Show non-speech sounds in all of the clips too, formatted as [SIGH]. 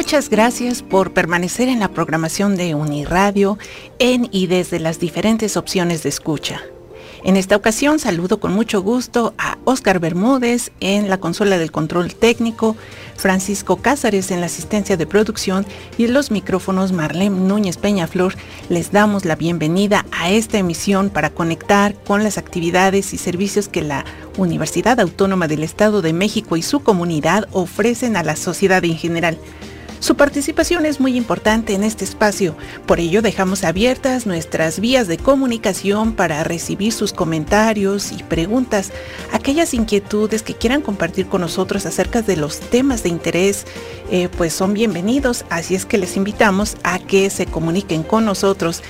Muchas gracias por permanecer en la programación de Uniradio en y desde las diferentes opciones de escucha. En esta ocasión saludo con mucho gusto a Oscar Bermúdez en la consola del control técnico, Francisco Cázares en la asistencia de producción y en los micrófonos Marlene Núñez Peñaflor. Les damos la bienvenida a esta emisión para conectar con las actividades y servicios que la Universidad Autónoma del Estado de México y su comunidad ofrecen a la sociedad en general. Su participación es muy importante en este espacio, por ello dejamos abiertas nuestras vías de comunicación para recibir sus comentarios y preguntas, aquellas inquietudes que quieran compartir con nosotros acerca de los temas de interés, eh, pues son bienvenidos, así es que les invitamos a que se comuniquen con nosotros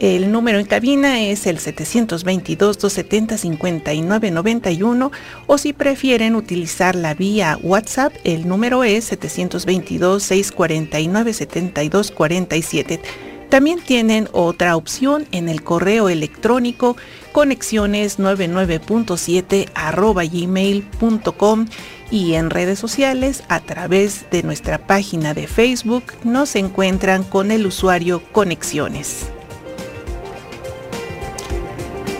el número en cabina es el 722-270-5991 o si prefieren utilizar la vía WhatsApp, el número es 722-649-7247. También tienen otra opción en el correo electrónico conexiones99.7 gmail.com y en redes sociales a través de nuestra página de Facebook nos encuentran con el usuario Conexiones.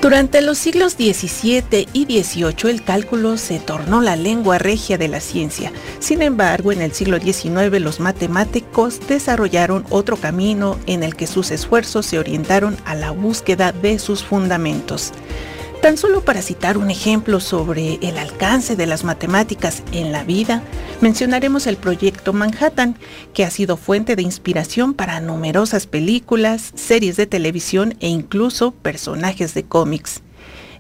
Durante los siglos XVII y XVIII el cálculo se tornó la lengua regia de la ciencia. Sin embargo, en el siglo XIX los matemáticos desarrollaron otro camino en el que sus esfuerzos se orientaron a la búsqueda de sus fundamentos. Tan solo para citar un ejemplo sobre el alcance de las matemáticas en la vida, mencionaremos el proyecto Manhattan, que ha sido fuente de inspiración para numerosas películas, series de televisión e incluso personajes de cómics.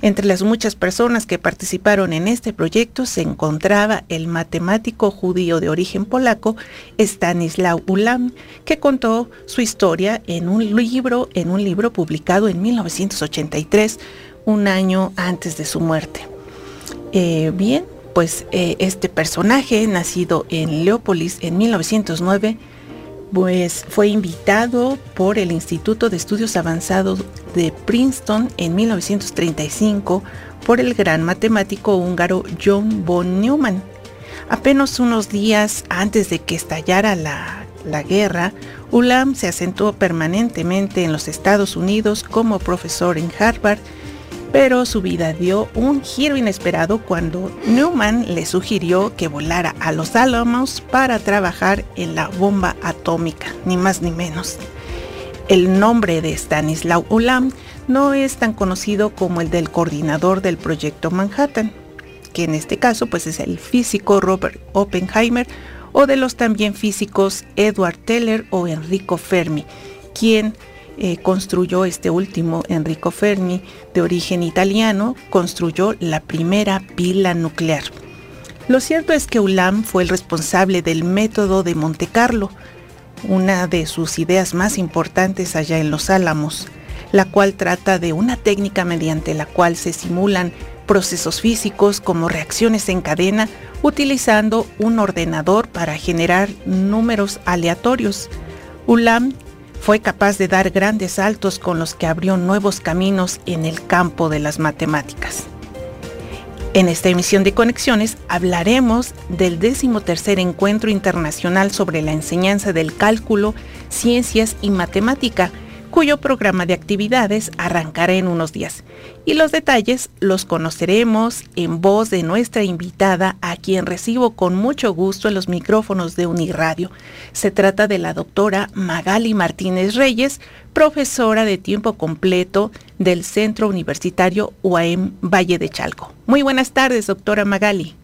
Entre las muchas personas que participaron en este proyecto se encontraba el matemático judío de origen polaco Stanislaw Ulam, que contó su historia en un libro, en un libro publicado en 1983 un año antes de su muerte. Eh, bien, pues eh, este personaje, nacido en Leópolis en 1909, pues fue invitado por el Instituto de Estudios Avanzados de Princeton en 1935 por el gran matemático húngaro John von Neumann. Apenas unos días antes de que estallara la, la guerra, Ulam se asentó permanentemente en los Estados Unidos como profesor en Harvard pero su vida dio un giro inesperado cuando Newman le sugirió que volara a los Álamos para trabajar en la bomba atómica, ni más ni menos. El nombre de Stanislaw Ulam no es tan conocido como el del coordinador del proyecto Manhattan, que en este caso pues es el físico Robert Oppenheimer o de los también físicos Edward Teller o Enrico Fermi, quien eh, construyó este último, Enrico Fermi, de origen italiano, construyó la primera pila nuclear. Lo cierto es que Ulam fue el responsable del método de Monte Carlo, una de sus ideas más importantes allá en Los Álamos, la cual trata de una técnica mediante la cual se simulan procesos físicos como reacciones en cadena utilizando un ordenador para generar números aleatorios. Ulam fue capaz de dar grandes saltos con los que abrió nuevos caminos en el campo de las matemáticas. En esta emisión de Conexiones hablaremos del tercer Encuentro Internacional sobre la Enseñanza del Cálculo, Ciencias y Matemática, cuyo programa de actividades arrancará en unos días. Y los detalles los conoceremos en voz de nuestra invitada, a quien recibo con mucho gusto en los micrófonos de Uniradio. Se trata de la doctora Magali Martínez Reyes, profesora de tiempo completo del Centro Universitario UAM Valle de Chalco. Muy buenas tardes, doctora Magali.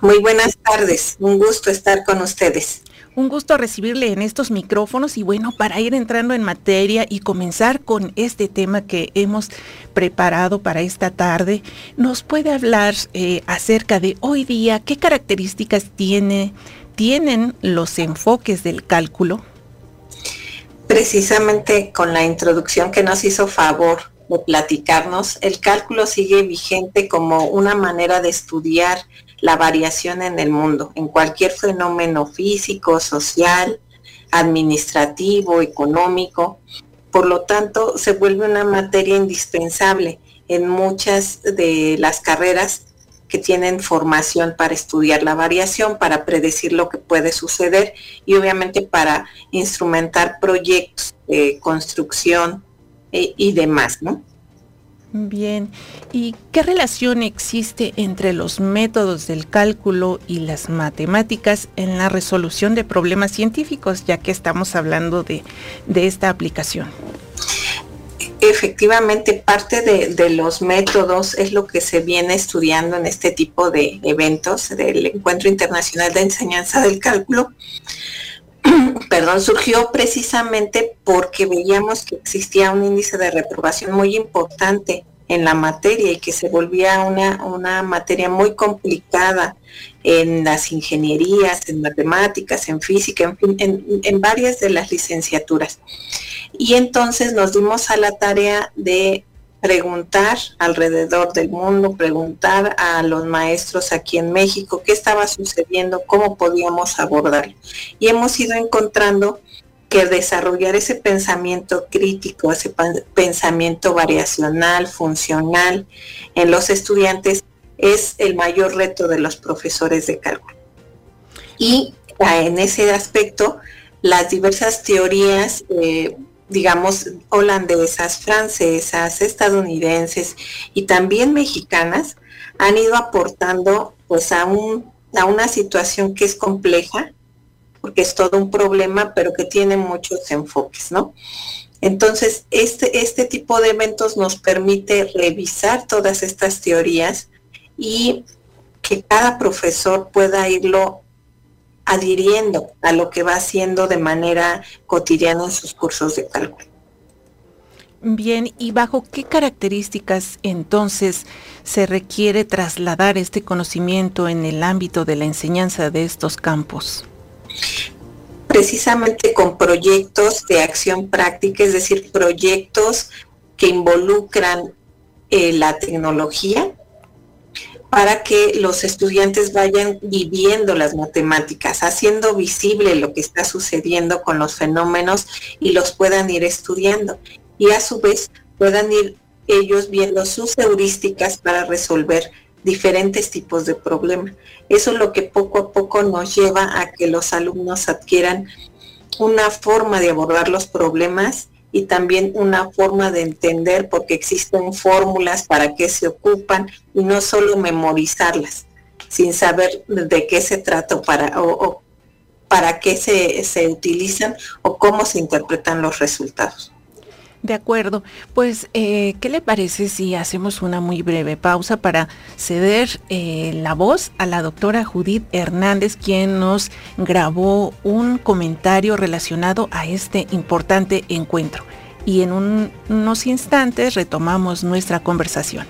Muy buenas tardes, un gusto estar con ustedes. Un gusto recibirle en estos micrófonos y bueno, para ir entrando en materia y comenzar con este tema que hemos preparado para esta tarde, ¿nos puede hablar eh, acerca de hoy día qué características tiene, tienen los enfoques del cálculo? Precisamente con la introducción que nos hizo favor de platicarnos, el cálculo sigue vigente como una manera de estudiar la variación en el mundo, en cualquier fenómeno físico, social, administrativo, económico. Por lo tanto, se vuelve una materia indispensable en muchas de las carreras que tienen formación para estudiar la variación, para predecir lo que puede suceder y obviamente para instrumentar proyectos de construcción eh, y demás, ¿no? Bien, ¿y qué relación existe entre los métodos del cálculo y las matemáticas en la resolución de problemas científicos, ya que estamos hablando de, esta aplicación? Efectivamente, parte de, los métodos es lo que se viene estudiando en este tipo de eventos del Encuentro Internacional de Enseñanza del Cálculo. [COUGHS] Perdón, surgió precisamente porque veíamos que existía un índice de reprobación muy importante en la materia y que se volvía una, una materia muy complicada en las ingenierías, en matemáticas, en física, en fin, en, varias de las licenciaturas. Y entonces nos dimos a la tarea de preguntar alrededor del mundo, preguntar a los maestros aquí en México qué estaba sucediendo, cómo podíamos abordarlo. Y hemos ido encontrando que desarrollar ese pensamiento crítico, ese pensamiento variacional, funcional en los estudiantes es el mayor reto de los profesores de cálculo. Y ah, en ese aspecto, las diversas teorías, eh, digamos, holandesas, francesas, estadounidenses y también mexicanas, han ido aportando pues a, un, a una situación que es compleja, porque es todo un problema, pero que tiene muchos enfoques, ¿no? Entonces, este, este tipo de eventos nos permite revisar todas estas teorías y que cada profesor pueda irlo adhiriendo a lo que va haciendo de manera cotidiana en sus cursos de cálculo. Bien, ¿y bajo qué características entonces se requiere trasladar este conocimiento en el ámbito de la enseñanza de estos campos? precisamente con proyectos de acción práctica, es decir, proyectos que involucran eh, la tecnología para que los estudiantes vayan viviendo las matemáticas, haciendo visible lo que está sucediendo con los fenómenos y los puedan ir estudiando. Y a su vez puedan ir ellos viendo sus heurísticas para resolver diferentes tipos de problemas. Eso es lo que poco a poco nos lleva a que los alumnos adquieran una forma de abordar los problemas y también una forma de entender porque existen fórmulas para qué se ocupan y no solo memorizarlas sin saber de qué se trata para, o, para qué se, se utilizan o cómo se interpretan los resultados. De acuerdo, pues eh, ¿qué le parece si hacemos una muy breve pausa para ceder eh, la voz a la doctora Judith Hernández, quien nos grabó un comentario relacionado a este importante encuentro? Y en unos instantes retomamos nuestra conversación.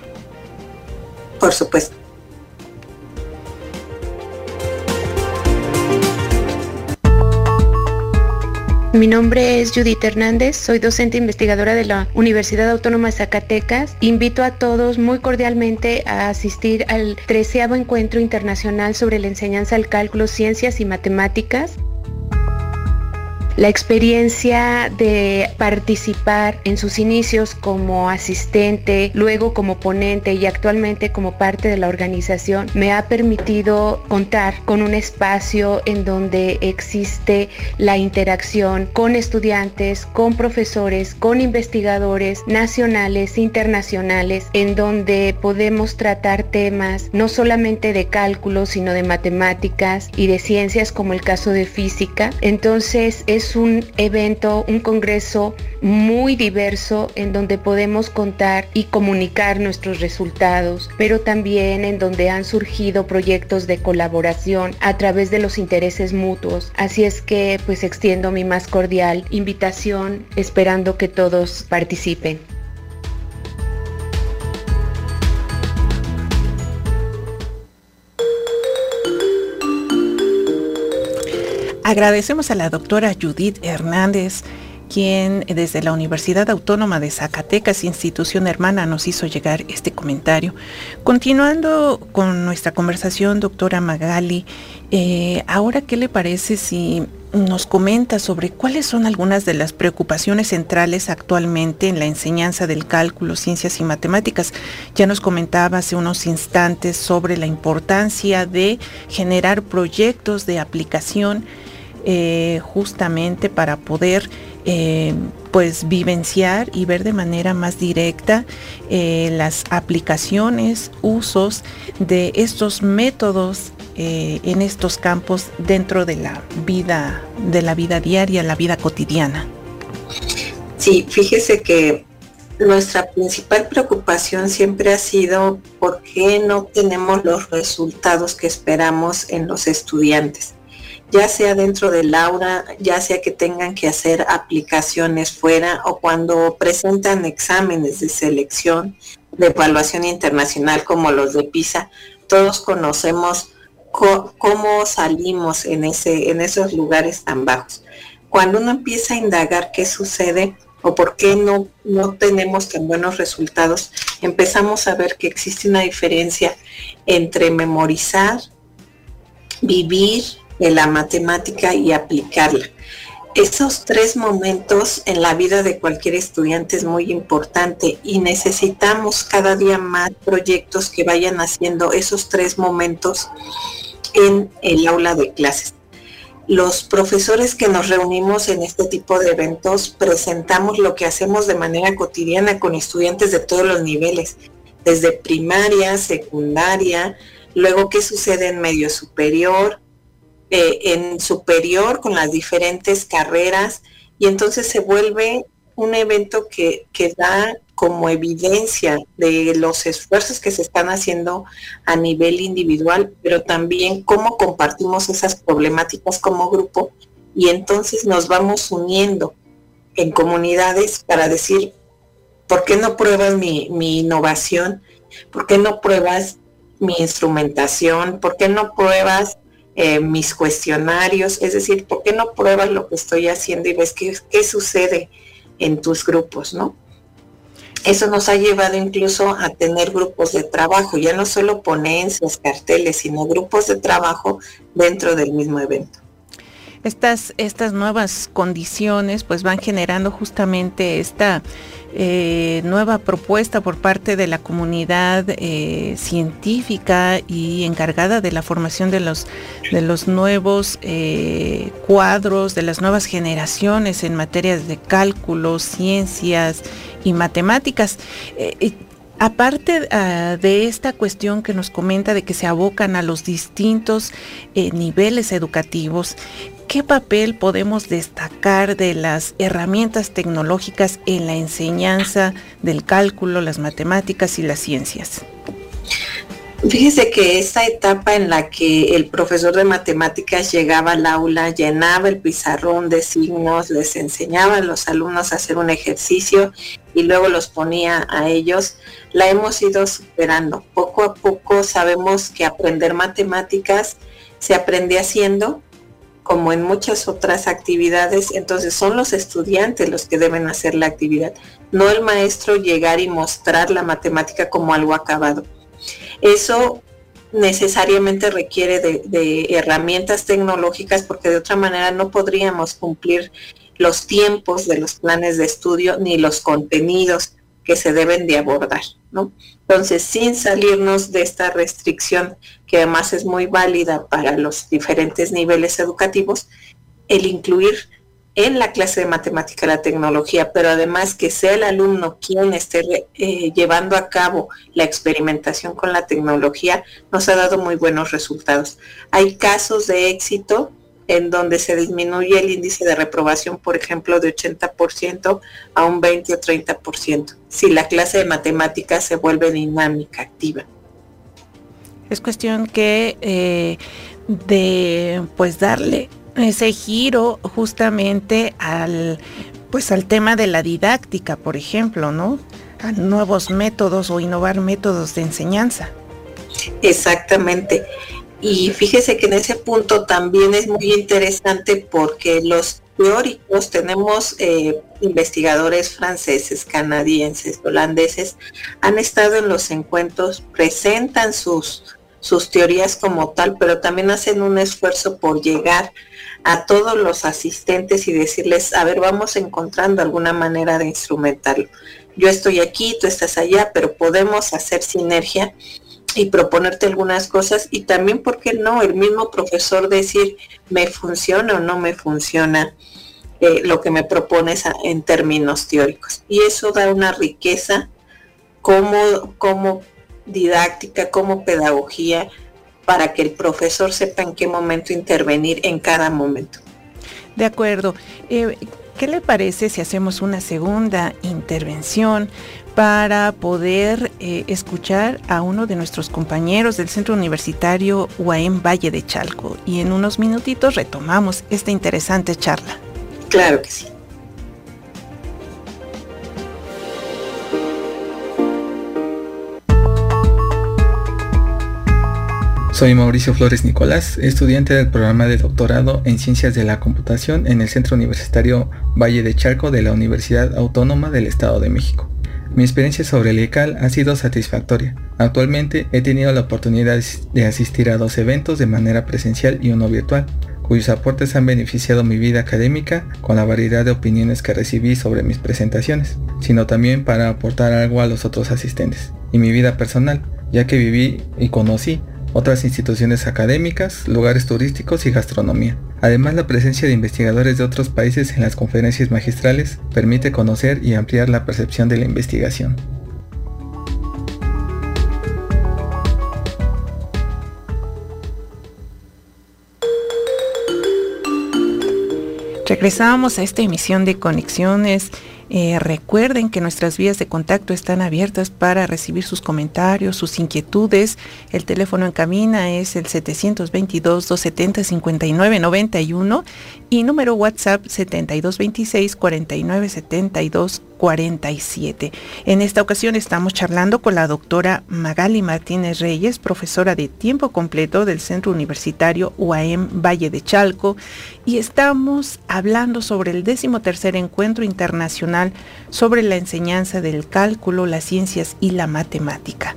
Por supuesto. Mi nombre es Judith Hernández, soy docente investigadora de la Universidad Autónoma de Zacatecas. Invito a todos muy cordialmente a asistir al treceavo encuentro internacional sobre la enseñanza del cálculo, ciencias y matemáticas la experiencia de participar en sus inicios como asistente, luego como ponente y actualmente como parte de la organización me ha permitido contar con un espacio en donde existe la interacción con estudiantes, con profesores, con investigadores nacionales, internacionales, en donde podemos tratar temas no solamente de cálculo, sino de matemáticas y de ciencias como el caso de física. Entonces es es un evento, un congreso muy diverso en donde podemos contar y comunicar nuestros resultados, pero también en donde han surgido proyectos de colaboración a través de los intereses mutuos. Así es que pues extiendo mi más cordial invitación esperando que todos participen. Agradecemos a la doctora Judith Hernández, quien desde la Universidad Autónoma de Zacatecas, institución hermana, nos hizo llegar este comentario. Continuando con nuestra conversación, doctora Magali, eh, ahora qué le parece si nos comenta sobre cuáles son algunas de las preocupaciones centrales actualmente en la enseñanza del cálculo, ciencias y matemáticas. Ya nos comentaba hace unos instantes sobre la importancia de generar proyectos de aplicación eh, justamente para poder eh, pues vivenciar y ver de manera más directa eh, las aplicaciones, usos de estos métodos en estos campos dentro de la vida, de la vida diaria, la vida cotidiana. Sí, fíjese que nuestra principal preocupación siempre ha sido por qué no tenemos los resultados que esperamos en los estudiantes ya sea dentro del aula, ya sea que tengan que hacer aplicaciones fuera o cuando presentan exámenes de selección de evaluación internacional como los de PISA, todos conocemos cómo salimos en, ese, en esos lugares tan bajos. Cuando uno empieza a indagar qué sucede o por qué no, no tenemos tan buenos resultados, empezamos a ver que existe una diferencia entre memorizar, vivir de la matemática y aplicarla. Esos tres momentos en la vida de cualquier estudiante es muy importante y necesitamos cada día más proyectos que vayan haciendo esos tres momentos en el aula de clases. Los profesores que nos reunimos en este tipo de eventos presentamos lo que hacemos de manera cotidiana con estudiantes de todos los niveles, desde primaria, secundaria, luego qué sucede en medio superior, eh, en superior con las diferentes carreras y entonces se vuelve un evento que, que da como evidencia de los esfuerzos que se están haciendo a nivel individual, pero también cómo compartimos esas problemáticas como grupo y entonces nos vamos uniendo en comunidades para decir, ¿por qué no pruebas mi, mi innovación? ¿Por qué no pruebas mi instrumentación? ¿Por qué no pruebas eh, mis cuestionarios, es decir, ¿por qué no pruebas lo que estoy haciendo y ves qué, qué sucede en tus grupos, ¿no? Eso nos ha llevado incluso a tener grupos de trabajo, ya no solo ponencias, carteles, sino grupos de trabajo dentro del mismo evento. Estas, estas nuevas condiciones pues van generando justamente esta eh, nueva propuesta por parte de la comunidad eh, científica y encargada de la formación de los, de los nuevos eh, cuadros, de las nuevas generaciones en materias de cálculo, ciencias y matemáticas. Aparte ah, de esta cuestión que nos comenta de que se abocan a los distintos niveles educativos, ¿Qué papel podemos destacar de las herramientas tecnológicas en la enseñanza del cálculo, las matemáticas y las ciencias? Fíjese que esta etapa en la que el profesor de matemáticas llegaba al aula, llenaba el pizarrón de signos, les enseñaba a los alumnos a hacer un ejercicio y luego los ponía a ellos, la hemos ido superando. Poco a poco sabemos que aprender matemáticas se aprende haciendo como en muchas otras actividades, entonces son los estudiantes los que deben hacer la actividad, no el maestro llegar y mostrar la matemática como algo acabado. Eso necesariamente requiere de, herramientas tecnológicas porque de otra manera no podríamos cumplir los tiempos de los planes de estudio ni los contenidos que se deben de abordar, ¿no? Entonces, sin salirnos de esta restricción, que además es muy válida para los diferentes niveles educativos, el incluir en la clase de matemática la tecnología, pero además que sea el alumno quien esté eh, llevando a cabo la experimentación con la tecnología, nos ha dado muy buenos resultados. Hay casos de éxito en donde se disminuye el índice de reprobación, por ejemplo, de 80% a un 20 o 30%, si la clase de matemáticas se vuelve dinámica, activa. Es cuestión que eh, de pues darle ese giro justamente al pues al tema de la didáctica, por ejemplo, ¿no? A nuevos métodos o innovar métodos de enseñanza. Exactamente. Y fíjese que en ese punto también es muy interesante porque los teóricos tenemos eh, investigadores franceses, canadienses, holandeses, han estado en los encuentros, presentan sus, sus teorías como tal, pero también hacen un esfuerzo por llegar a todos los asistentes y decirles, a ver, vamos encontrando alguna manera de instrumentarlo. Yo estoy aquí, tú estás allá, pero podemos hacer sinergia y proponerte algunas cosas y también, ¿por qué no? El mismo profesor decir, me funciona o no me funciona eh, lo que me propones en términos teóricos. Y eso da una riqueza como, como didáctica, como pedagogía, para que el profesor sepa en qué momento intervenir en cada momento. De acuerdo. Eh, ¿Qué le parece si hacemos una segunda intervención para poder eh, escuchar a uno de nuestros compañeros del Centro Universitario UAM Valle de Chalco? Y en unos minutitos retomamos esta interesante charla. Claro que sí. Soy Mauricio Flores Nicolás, estudiante del programa de doctorado en Ciencias de la Computación en el Centro Universitario Valle de Charco de la Universidad Autónoma del Estado de México. Mi experiencia sobre el ICAL ha sido satisfactoria. Actualmente he tenido la oportunidad de asistir a dos eventos de manera presencial y uno virtual, cuyos aportes han beneficiado mi vida académica con la variedad de opiniones que recibí sobre mis presentaciones, sino también para aportar algo a los otros asistentes, y mi vida personal, ya que viví y conocí otras instituciones académicas, lugares turísticos y gastronomía. Además, la presencia de investigadores de otros países en las conferencias magistrales permite conocer y ampliar la percepción de la investigación. Regresamos a esta emisión de Conexiones eh, recuerden que nuestras vías de contacto están abiertas para recibir sus comentarios, sus inquietudes. El teléfono en cabina es el 722-270-5991 y número WhatsApp 7226 4972 47. En esta ocasión estamos charlando con la doctora Magali Martínez Reyes, profesora de tiempo completo del Centro Universitario UAM Valle de Chalco, y estamos hablando sobre el décimo tercer encuentro internacional sobre la enseñanza del cálculo, las ciencias y la matemática.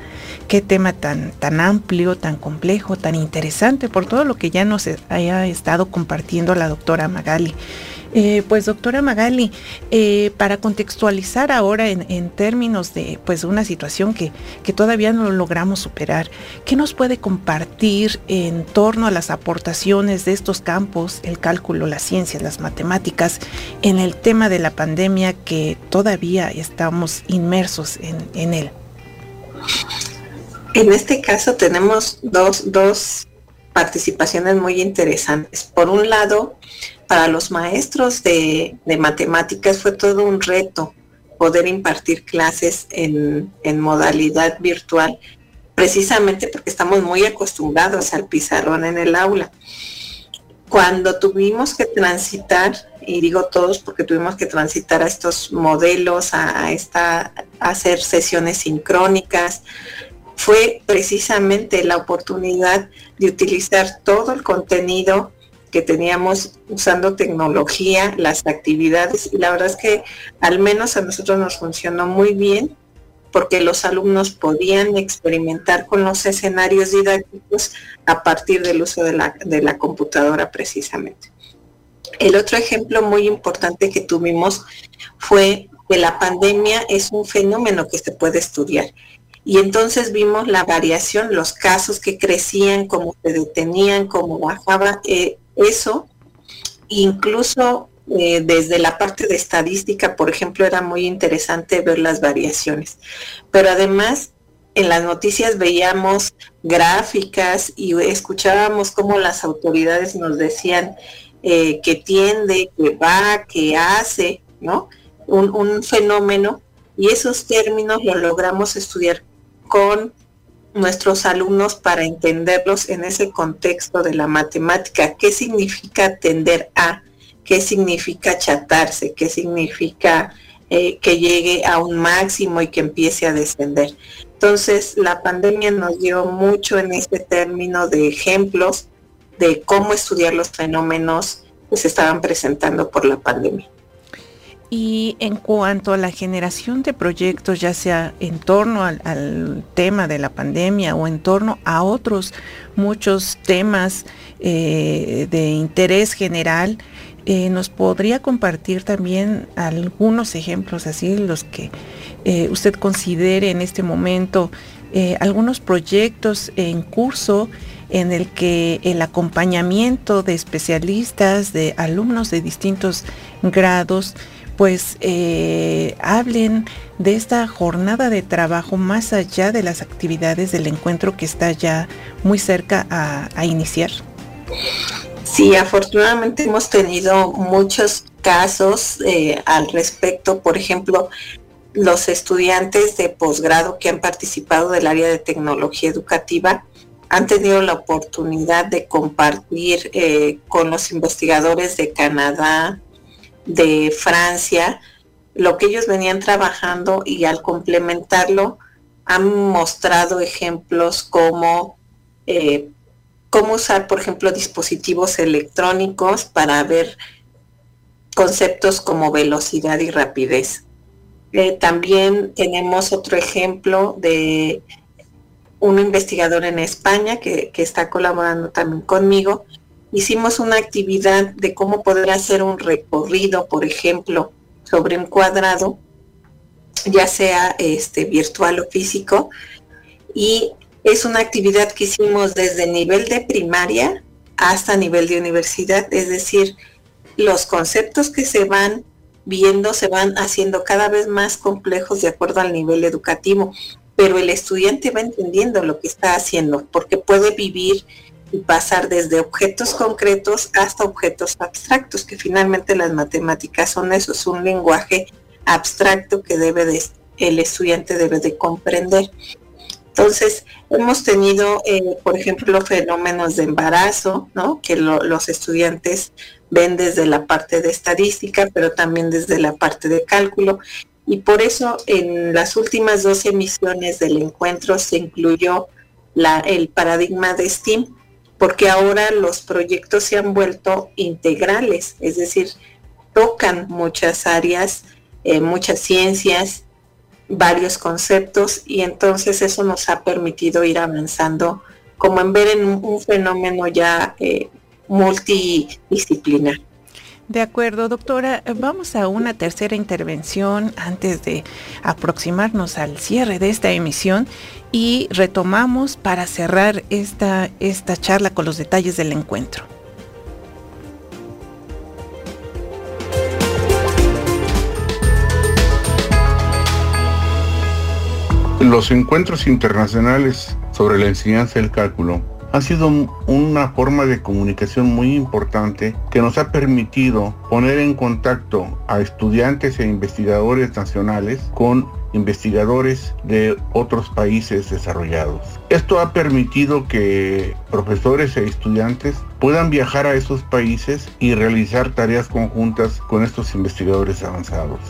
Qué tema tan, tan amplio, tan complejo, tan interesante por todo lo que ya nos haya estado compartiendo la doctora Magali. Eh, pues doctora Magali, eh, para contextualizar ahora en, términos de pues una situación que, que, todavía no logramos superar, ¿qué nos puede compartir en torno a las aportaciones de estos campos, el cálculo, las ciencias, las matemáticas, en el tema de la pandemia que todavía estamos inmersos en, en él? En este caso tenemos dos, dos participaciones muy interesantes. Por un lado, para los maestros de, matemáticas fue todo un reto poder impartir clases en, modalidad virtual, precisamente porque estamos muy acostumbrados al pizarrón en el aula. Cuando tuvimos que transitar, y digo todos porque tuvimos que transitar a estos modelos, a, esta, a hacer sesiones sincrónicas, fue precisamente la oportunidad de utilizar todo el contenido que teníamos usando tecnología, las actividades, y la verdad es que al menos a nosotros nos funcionó muy bien porque los alumnos podían experimentar con los escenarios didácticos a partir del uso de la, de la computadora precisamente. El otro ejemplo muy importante que tuvimos fue que la pandemia es un fenómeno que se puede estudiar. Y entonces vimos la variación, los casos que crecían, cómo se detenían, cómo bajaba. Eh, eso, incluso eh, desde la parte de estadística, por ejemplo, era muy interesante ver las variaciones. Pero además, en las noticias veíamos gráficas y escuchábamos cómo las autoridades nos decían eh, que tiende, que va, que hace, ¿no? Un, un fenómeno y esos términos los logramos estudiar con nuestros alumnos para entenderlos en ese contexto de la matemática. ¿Qué significa tender a? ¿Qué significa chatarse? ¿Qué significa eh, que llegue a un máximo y que empiece a descender? Entonces, la pandemia nos dio mucho en este término de ejemplos de cómo estudiar los fenómenos que se estaban presentando por la pandemia. Y en cuanto a la generación de proyectos, ya sea en torno al, tema de la pandemia o en torno a otros muchos temas eh, de interés general, eh, nos podría compartir también algunos ejemplos así, los que eh, usted considere en este momento, algunos proyectos en curso en el que el acompañamiento de especialistas, de alumnos de distintos grados, pues eh, hablen de esta jornada de trabajo más allá de las actividades del encuentro que está ya muy cerca a, iniciar? Sí, afortunadamente hemos tenido muchos casos eh, al respecto. Por ejemplo, los estudiantes de posgrado que han participado del área de tecnología educativa han tenido la oportunidad de compartir eh, con los investigadores de Canadá, de Francia, lo que ellos venían trabajando y al complementarlo han mostrado ejemplos como eh, cómo usar, por ejemplo, dispositivos electrónicos para ver conceptos como velocidad y rapidez. Eh, también tenemos otro ejemplo de un investigador en España que, que está colaborando también conmigo, hicimos una actividad de cómo poder hacer un recorrido, por ejemplo, sobre un cuadrado, ya sea este virtual o físico, y es una actividad que hicimos desde nivel de primaria hasta nivel de universidad, es decir, los conceptos que se van viendo se van haciendo cada vez más complejos de acuerdo al nivel educativo, pero el estudiante va entendiendo lo que está haciendo porque puede vivir y pasar desde objetos concretos hasta objetos abstractos, que finalmente las matemáticas son eso, es un lenguaje abstracto que debe de, el estudiante debe de comprender. Entonces, hemos tenido, eh, por ejemplo, fenómenos de embarazo, ¿no? Que los estudiantes ven desde la parte de estadística, pero también desde la parte de cálculo. Y por eso en las últimas dos emisiones del encuentro se incluyó la, el paradigma de STEAM, porque ahora los proyectos se han vuelto integrales, es decir, tocan muchas áreas, eh, muchas ciencias, varios conceptos y entonces eso nos ha permitido ir avanzando como en ver en un, fenómeno ya eh, multidisciplinar. De acuerdo, doctora. Vamos a una tercera intervención antes de aproximarnos al cierre de esta emisión y retomamos para cerrar esta, esta charla con los detalles del encuentro. Los encuentros internacionales sobre la enseñanza del cálculo ha sido una forma de comunicación muy importante que nos ha permitido poner en contacto a estudiantes e investigadores nacionales con investigadores de otros países desarrollados. Esto ha permitido que profesores e estudiantes puedan viajar a esos países y realizar tareas conjuntas con estos investigadores avanzados.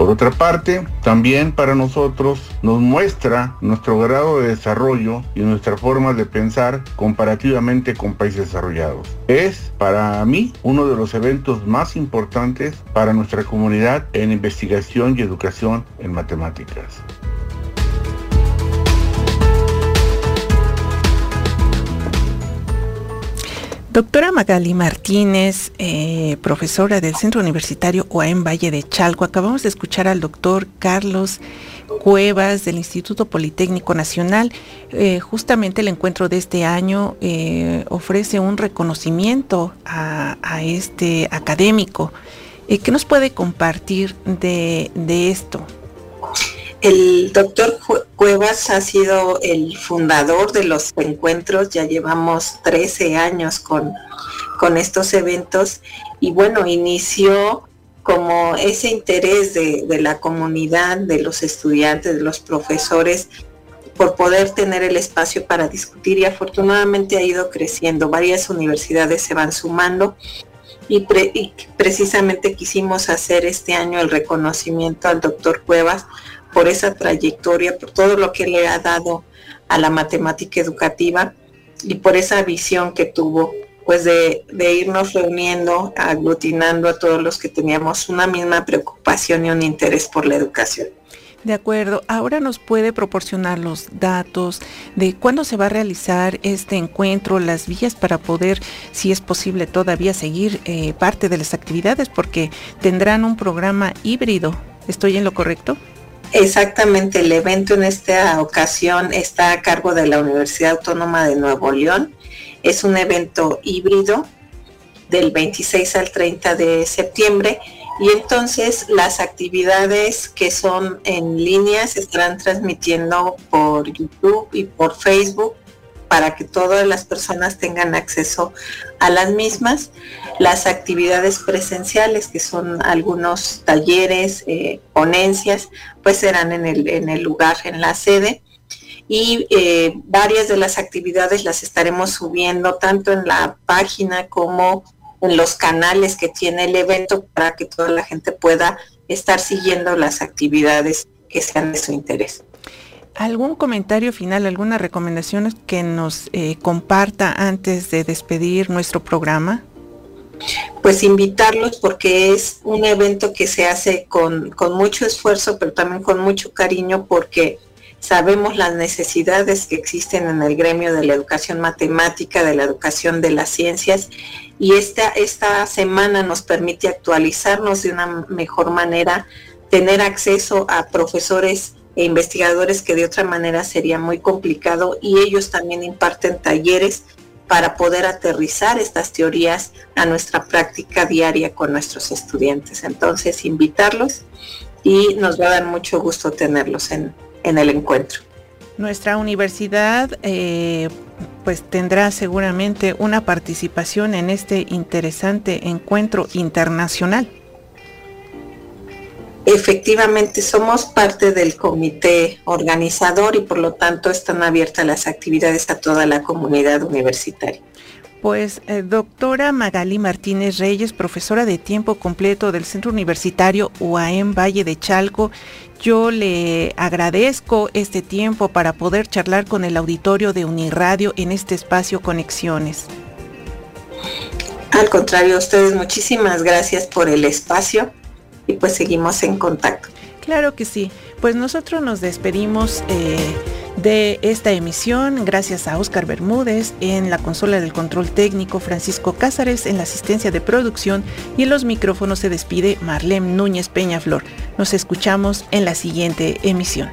Por otra parte, también para nosotros nos muestra nuestro grado de desarrollo y nuestra forma de pensar comparativamente con países desarrollados. Es para mí uno de los eventos más importantes para nuestra comunidad en investigación y educación en matemáticas. Doctora Magali Martínez, eh, profesora del Centro Universitario OAM Valle de Chalco, acabamos de escuchar al doctor Carlos Cuevas del Instituto Politécnico Nacional. Eh, justamente el encuentro de este año eh, ofrece un reconocimiento a, este académico. ¿Qué nos puede compartir de, esto? El doctor Cuevas ha sido el fundador de los encuentros, ya llevamos 13 años con, con estos eventos y bueno, inició como ese interés de, de, la comunidad, de los estudiantes, de los profesores, por poder tener el espacio para discutir y afortunadamente ha ido creciendo. Varias universidades se van sumando y, precisamente quisimos hacer este año el reconocimiento al doctor Cuevas por esa trayectoria, por todo lo que le ha dado a la matemática educativa y por esa visión que tuvo, pues de, de, irnos reuniendo, aglutinando a todos los que teníamos una misma preocupación y un interés por la educación. De acuerdo, ahora nos puede proporcionar los datos de cuándo se va a realizar este encuentro, las vías para poder, si es posible, todavía seguir eh, parte de las actividades, porque tendrán un programa híbrido. ¿Estoy en lo correcto? Exactamente, el evento en esta ocasión está a cargo de la Universidad Autónoma de Nuevo León. Es un evento híbrido del 26 al 30 de septiembre y entonces las actividades que son en línea se estarán transmitiendo por YouTube y por Facebook para que todas las personas tengan acceso a las mismas. Las actividades presenciales, que son algunos talleres, eh, ponencias, pues serán en el, lugar, en la sede. Y eh, varias de las actividades las estaremos subiendo tanto en la página como en los canales que tiene el evento para que toda la gente pueda estar siguiendo las actividades que sean de su interés. ¿Algún comentario final, alguna recomendación que nos eh, comparta antes de despedir nuestro programa? Pues invitarlos porque es un evento que se hace con, con mucho esfuerzo, pero también con mucho cariño porque sabemos las necesidades que existen en el gremio de la educación matemática, de la educación de las ciencias, y esta, esta semana nos permite actualizarnos de una mejor manera, tener acceso a profesores investigadores que de otra manera sería muy complicado y ellos también imparten talleres para poder aterrizar estas teorías a nuestra práctica diaria con nuestros estudiantes. Entonces, invitarlos y nos va a dar mucho gusto tenerlos en, en el encuentro. Nuestra universidad eh, pues tendrá seguramente una participación en este interesante encuentro internacional. Efectivamente, somos parte del comité organizador y por lo tanto están abiertas las actividades a toda la comunidad universitaria. Pues eh, doctora Magali Martínez Reyes, profesora de tiempo completo del Centro Universitario UAM Valle de Chalco, yo le agradezco este tiempo para poder charlar con el auditorio de Uniradio en este espacio Conexiones. Al contrario, a ustedes muchísimas gracias por el espacio y pues seguimos en contacto. Claro que sí. Pues nosotros nos despedimos. Eh, de esta emisión, gracias a Oscar Bermúdez en la consola del control técnico, Francisco Cázares en la asistencia de producción y en los micrófonos se despide Marlene Núñez Peñaflor. Nos escuchamos en la siguiente emisión.